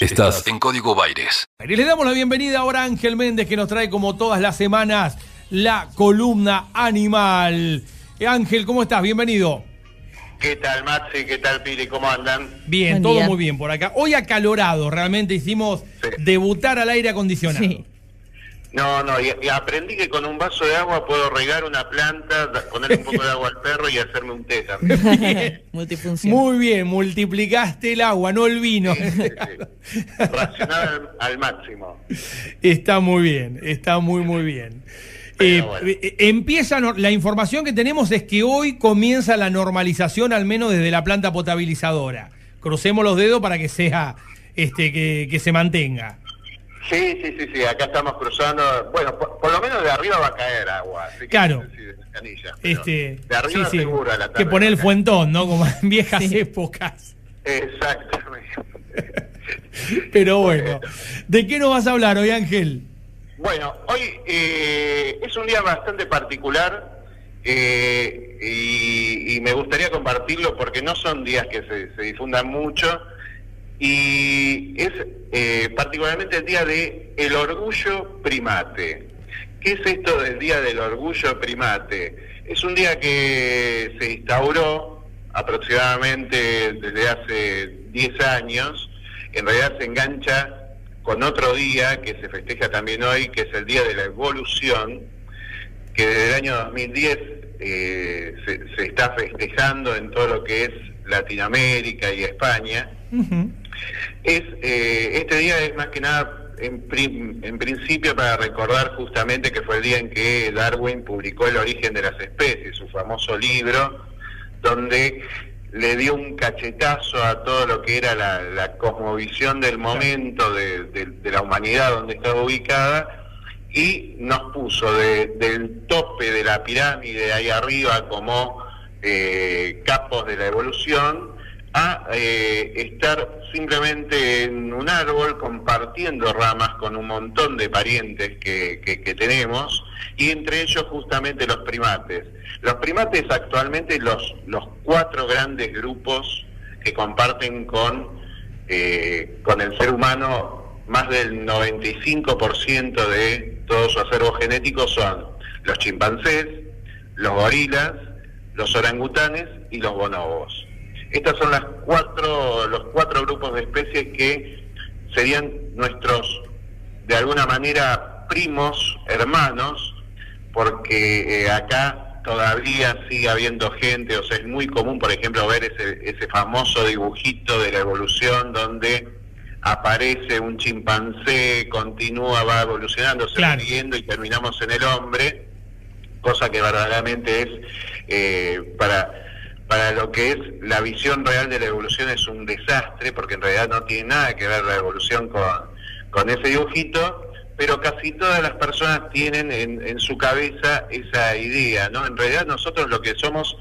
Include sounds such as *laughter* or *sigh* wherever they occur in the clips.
Estás en Código Baires. Y le damos la bienvenida ahora a Ángel Méndez que nos trae como todas las semanas la columna animal. Eh, Ángel, ¿cómo estás? Bienvenido. ¿Qué tal, Maxi? ¿Qué tal, Pili? ¿Cómo andan? Bien, Buen todo día. muy bien por acá. Hoy acalorado, realmente hicimos Sí. debutar al aire acondicionado. Sí. No, no, y, y aprendí que con un vaso de agua puedo regar una planta, ponerle un poco de agua al perro y hacerme un té también. *laughs* Bien. Multifunción. Muy bien, multiplicaste el agua, no el vino. Sí, sí, sí. Racionar al, al máximo. Está muy bien, está muy, muy bien. Eh, bueno. eh, empieza, la información que tenemos es que hoy comienza la normalización, al menos desde la planta potabilizadora. Crucemos los dedos para que sea, este, que, que se mantenga. Sí, sí, sí, sí, acá estamos cruzando. Bueno, por, por lo menos de arriba va a caer agua. así que Claro. no sé si de las canillas, pero Este, de arriba sí, la tarde. que poner el fuentón, ¿no? Como en viejas Sí. épocas. Exactamente. *laughs* Pero bueno, ¿de qué nos vas a hablar hoy, Ángel? Bueno, hoy eh, es un día bastante particular eh, y, y me gustaría compartirlo porque no son días que se, se difundan mucho y es eh, particularmente el día de el orgullo primate. ¿Qué es esto del día del orgullo primate? Es un día que se instauró aproximadamente desde hace 10 años, en realidad se engancha con otro día que se festeja también hoy, que es el Día de la Evolución, que desde el año 2010 eh, se, está festejando en todo lo que es Latinoamérica y España. Es, eh, este día es más que nada, en, prim- en principio, para recordar justamente que fue el día en que Darwin publicó El origen de las especies, su famoso libro, donde le dio un cachetazo a todo lo que era la, la cosmovisión del momento de, de- de la humanidad donde estaba ubicada y nos puso de- del tope de la pirámide ahí arriba como eh, capos de la evolución a eh, estar simplemente en un árbol compartiendo ramas con un montón de parientes que, que- tenemos y entre ellos justamente los primates. Los primates actualmente los, los cuatro grandes grupos que comparten con, eh, con el ser humano más del 95% de todo su acervo genético son los chimpancés, los gorilas, los orangutanes y los bonobos. Estas son las cuatro, los cuatro grupos de especies que serían nuestros, de alguna manera, primos, hermanos, porque eh, acá todavía sigue habiendo gente, o sea, es muy común, por ejemplo, ver ese, ese famoso dibujito de la evolución donde aparece un chimpancé, continúa, va evolucionando, se va Claro. siguiendo y terminamos en el hombre, cosa que verdaderamente es eh, para para lo que es la visión real de la evolución es un desastre, porque en realidad no tiene nada que ver la evolución con, con ese dibujito, pero casi todas las personas tienen en, en su cabeza esa idea, ¿no? En realidad nosotros lo que somos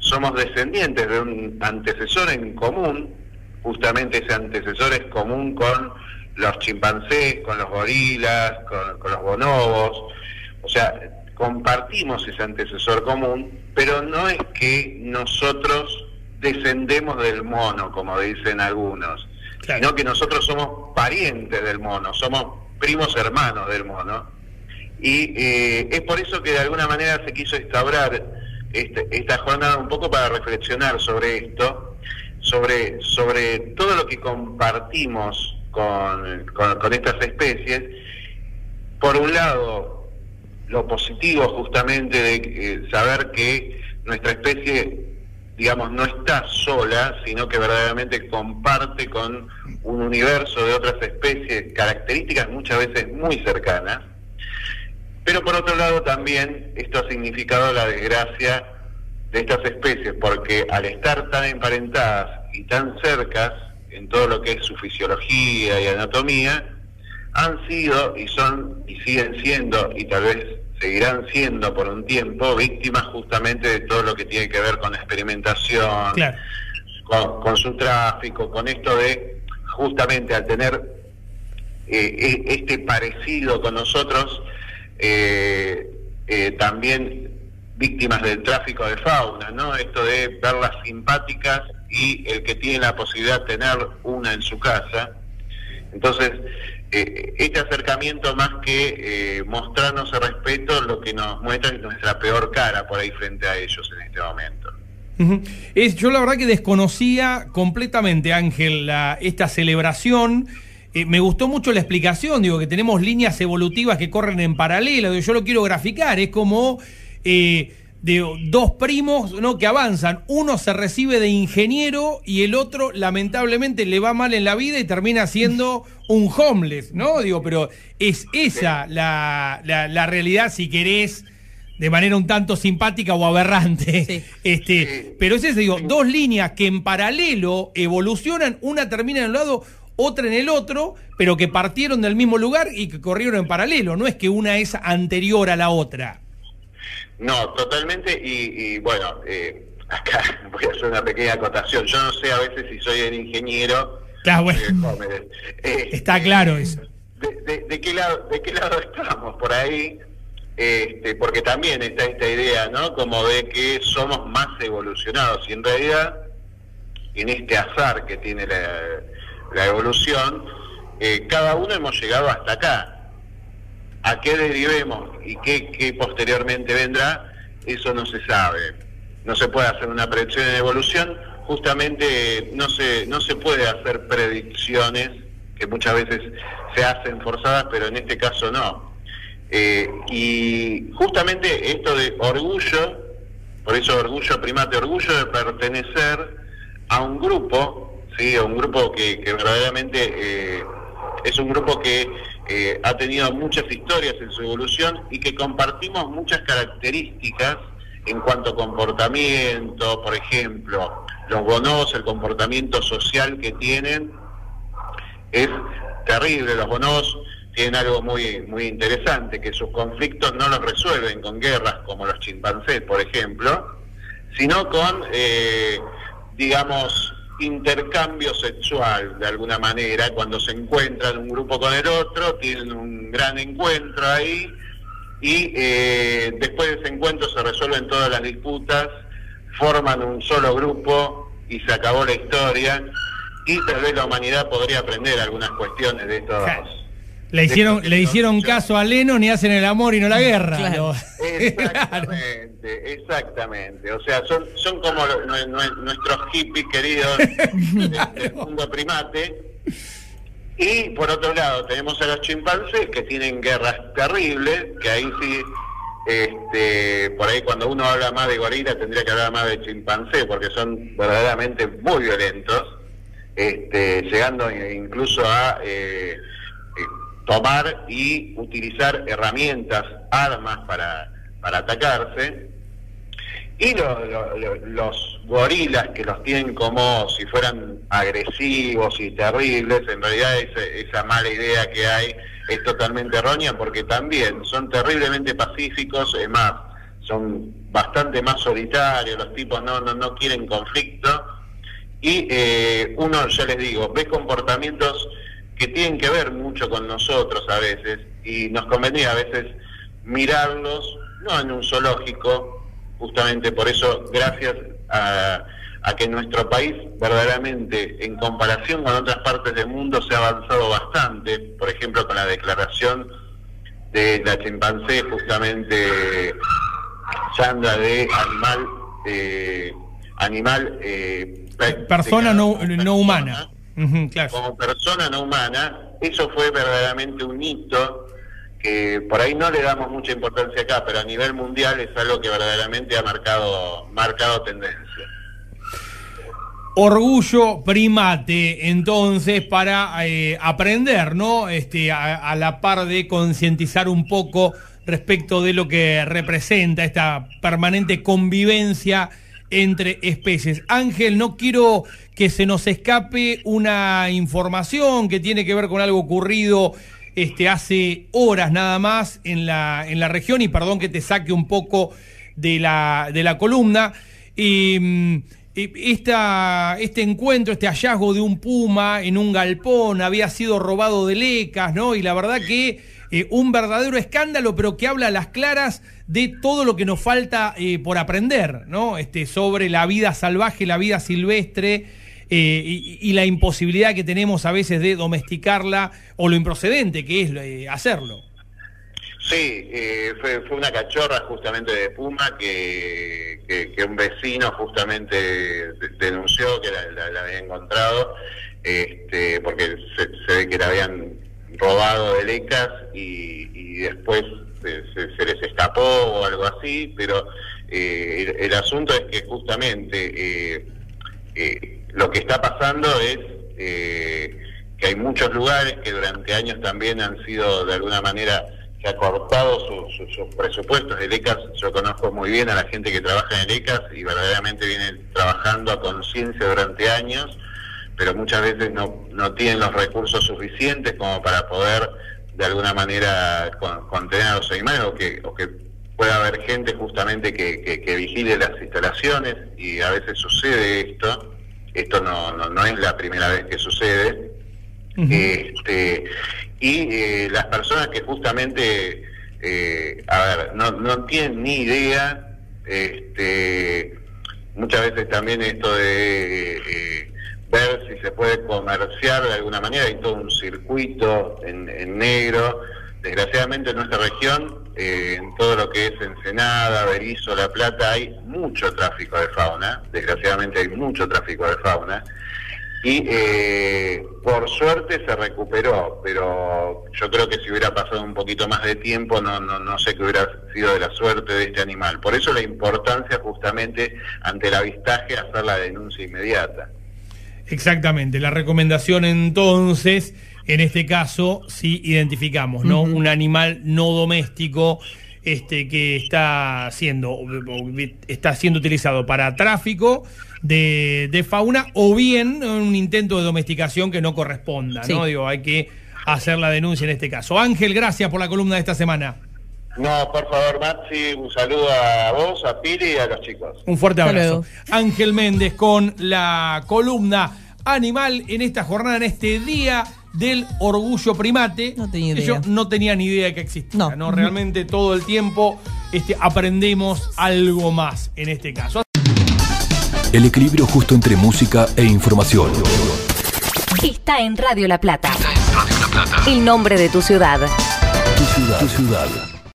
somos descendientes de un antecesor en común, justamente ese antecesor es común con los chimpancés, con los gorilas, con, con los bonobos, o sea, compartimos ese antecesor común, pero no es que nosotros descendemos del mono, como dicen algunos, Claro. sino que nosotros somos parientes del mono, somos primos hermanos del mono. Y eh, es por eso que de alguna manera se quiso instaurar este- esta jornada un poco para reflexionar sobre esto, sobre, sobre todo lo que compartimos con, con- con estas especies. Por un lado, lo positivo justamente de eh, saber que nuestra especie, digamos, no está sola, sino que verdaderamente comparte con un universo de otras especies, características muchas veces muy cercanas. Pero por otro lado también esto ha significado la desgracia de estas especies, porque al estar tan emparentadas y tan cercas en todo lo que es su fisiología y anatomía, han sido y son y siguen siendo y tal vez seguirán siendo por un tiempo víctimas justamente de todo lo que tiene que ver con la experimentación, Claro. con, con su tráfico, con esto de justamente al tener eh, e- este parecido con nosotros, eh, eh, también víctimas del tráfico de fauna, ¿no? Esto de verlas simpáticas y el que tiene la posibilidad de tener una en su casa. Entonces, eh, este acercamiento más que eh, mostrarnos el respeto, lo que nos muestra es nuestra peor cara por ahí frente a ellos en este momento. es, yo la verdad que desconocía completamente, Ángel, esta celebración. Eh, me gustó mucho la explicación, digo, que tenemos líneas evolutivas que corren en paralelo, yo lo quiero graficar, es como de dos primos ¿no? que avanzan, uno se recibe de ingeniero y el otro lamentablemente le va mal en la vida y termina siendo *laughs* un homeless, ¿no? Digo, pero es esa la, la, realidad, si querés de manera un tanto simpática o aberrante. *laughs* Este, pero es eso, digo, dos líneas que en paralelo evolucionan, una termina en un lado, otra en el otro, pero que partieron del mismo lugar y que corrieron en paralelo. No es que una es anterior a la otra. No, totalmente. Y, bueno, eh, *laughs* acá voy a hacer una pequeña acotación. Yo no sé a veces si soy el ingeniero. Bueno. Eh, Está claro eso. De, qué lado, ¿De qué lado estamos? Por ahí. Este, porque también está esta idea, ¿no? Como de que somos más evolucionados. Y en realidad, en este azar que tiene la la evolución, eh, cada uno hemos llegado hasta acá. ¿A qué derivemos y qué, posteriormente vendrá? Eso no se sabe. No se puede hacer una predicción en evolución. Justamente no se, no se puede hacer predicciones que muchas veces se hacen forzadas, pero en este caso no. Eh, y justamente esto de orgullo, por eso orgullo primate, orgullo de pertenecer a un grupo ¿sí? un grupo que, verdaderamente eh, es un grupo que eh, ha tenido muchas historias en su evolución y que compartimos muchas características en cuanto a comportamiento, por ejemplo, los bonobos, el comportamiento social que tienen es terrible. Los bonobos tienen algo muy, muy interesante, que sus conflictos no los resuelven con guerras como los chimpancés, por ejemplo, sino con, eh, digamos, intercambio sexual de alguna manera, cuando se encuentran un grupo con el otro, tienen un gran encuentro ahí y eh, después de ese encuentro se resuelven todas las disputas, forman un solo grupo y se acabó la historia y tal vez la humanidad podría aprender algunas cuestiones de estos le hicieron, le hicieron caso a Lennon y hacen el amor y no la guerra. Exactamente, exactamente. O sea, son, son como nuestros hippies queridos *laughs* del mundo primate. Y por otro lado tenemos a los chimpancés que tienen guerras terribles, que ahí sí, este, por ahí cuando uno habla más de gorila tendría que hablar más de chimpancé, porque son verdaderamente muy violentos, este, llegando incluso a... Eh, tomar y utilizar herramientas, armas para, para atacarse. Y los gorilas que los tienen como si fueran agresivos y terribles, en realidad esa mala idea que hay es totalmente errónea porque también son terriblemente pacíficos, es más, son bastante más solitarios, los tipos no, no, no quieren conflicto y eh, uno, ya les digo, ve comportamientos que tienen que ver mucho con nosotros a veces y nos convenía a veces mirarlos, no en un zoológico, justamente por eso, gracias a, que nuestro país verdaderamente, en comparación con otras partes del mundo, se ha avanzado bastante, por ejemplo, con la declaración de la chimpancé, justamente Sandra, de animal, eh, animal eh, persona no, no humana como persona no humana, eso fue verdaderamente un hito que por ahí no le damos mucha importancia acá, pero a nivel mundial es algo que verdaderamente ha marcado, marcado tendencia. Orgullo primate, entonces, para eh, aprender, ¿no? Este, a, la par de concientizar un poco respecto de lo que representa esta permanente convivencia entre especies. Ángel, no quiero que se nos escape una información que tiene que ver con algo ocurrido este, hace horas nada más en la, en la región, y perdón que te saque un poco de la, de la columna. Mm, esta, este encuentro, este hallazgo de un puma en un galpón había sido robado de lecas, ¿no? Y la verdad que eh, un verdadero escándalo, pero que habla a las claras de todo lo que nos falta eh, por aprender, ¿no? Este, sobre la vida salvaje, la vida silvestre eh, y, la imposibilidad que tenemos a veces de domesticarla o lo improcedente que es hacerlo. Sí, fue, una cachorra justamente de Puma que, que, un vecino justamente denunció que la, había encontrado este, porque se, ve que la habían robado de lecas y, después se, les escapó o algo así, pero eh, el, asunto es que justamente eh, lo que está pasando es que hay muchos lugares que durante años también han sido de alguna manera que ha cortado sus presupuestos. El ECAS, yo conozco muy bien a la gente que trabaja en el ECAS y verdaderamente viene trabajando a conciencia durante años, pero muchas veces no, no tienen los recursos suficientes como para poder de alguna manera contener a los animales o que, o que pueda haber gente justamente que, que, vigile las instalaciones y a veces sucede esto. Esto no, no, no es la primera vez que sucede. este, y eh, las personas que justamente, eh, a ver, no, no tienen ni idea, este, muchas veces también esto de eh, ver si se puede comerciar de alguna manera, hay todo un circuito en, en negro. Desgraciadamente en nuestra región, en todo lo que es Ensenada, Berizo, La Plata, hay mucho tráfico de fauna, desgraciadamente hay mucho tráfico de fauna y eh, por suerte se recuperó, pero yo creo que si hubiera pasado un poquito más de tiempo no, no, no sé qué hubiera sido de la suerte de este animal. Por eso la importancia justamente ante el avistaje hacer la denuncia inmediata. Exactamente, la recomendación entonces, en este caso, si identificamos, ¿no? Un animal no doméstico este, que está siendo, está siendo utilizado para tráfico de, fauna o bien un intento de domesticación que no corresponda, ¿no? Digo, hay que hacer la denuncia en este caso. Ángel, gracias por la columna de esta semana. No, por favor, Maxi, un saludo a vos, a Piri y a los chicos. Un fuerte abrazo. Ángel Méndez con la columna Animal en esta jornada, en este día del orgullo primate. No tenía idea. Yo no tenía ni idea que existía. No. Realmente todo el tiempo este, aprendemos algo más en este caso. El equilibrio justo entre música e información. Está en Radio La Plata. Está en Radio La Plata. El nombre de tu ciudad. Tu ciudad. Tu ciudad.